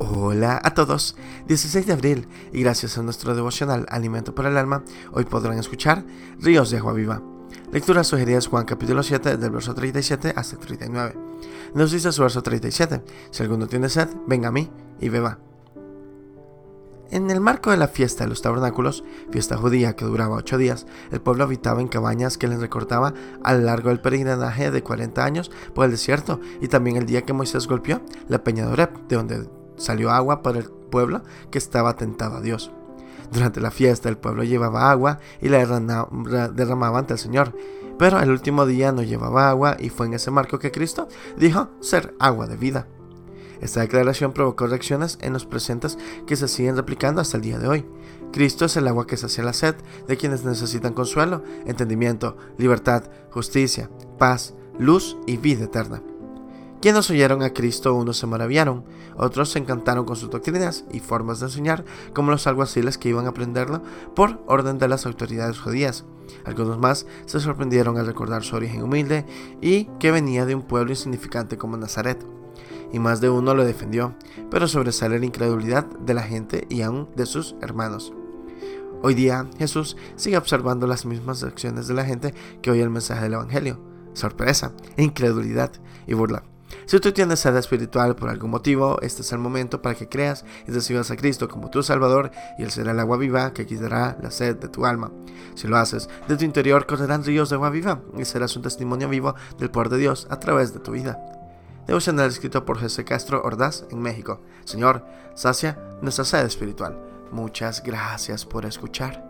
Hola a todos, 16 de abril y gracias a nuestro devocional Alimento para el Alma, hoy podrán escuchar Ríos de Agua Viva. Lectura sugerida es Juan capítulo 7 del verso 37 hasta el 39. Nos dice su verso 37, si alguno tiene sed, venga a mí y beba. En el marco de la fiesta de los tabernáculos, fiesta judía que duraba ocho días, el pueblo habitaba en cabañas que les recortaba a lo largo del peregrinaje de 40 años por el desierto y también el día que Moisés golpeó la peña de Oreb, de donde salió agua para el pueblo que estaba tentado a Dios. Durante la fiesta el pueblo llevaba agua y la derramaba ante el Señor, pero el último día no llevaba agua y fue en ese marco que Cristo dijo ser agua de vida. Esta declaración provocó reacciones en los presentes que se siguen replicando hasta el día de hoy. Cristo es el agua que sacia la sed de quienes necesitan consuelo, entendimiento, libertad, justicia, paz, luz y vida eterna. Quienes oyeron a Cristo unos se maravillaron, otros se encantaron con sus doctrinas y formas de enseñar, como los alguaciles que iban a aprenderlo por orden de las autoridades judías. Algunos más se sorprendieron al recordar su origen humilde y que venía de un pueblo insignificante como Nazaret. Y más de uno lo defendió, pero sobresale la incredulidad de la gente y aún de sus hermanos. Hoy día Jesús sigue observando las mismas acciones de la gente que oye el mensaje del Evangelio. Sorpresa, incredulidad y burla. Si tú tienes sed espiritual por algún motivo, este es el momento para que creas y recibas a Cristo como tu Salvador y Él será el agua viva que quitará la sed de tu alma. Si lo haces, de tu interior correrán ríos de agua viva y serás un testimonio vivo del poder de Dios a través de tu vida. Devocional escrito por José Castro Ordaz en México. Señor, sacia nuestra sed espiritual. Muchas gracias por escuchar.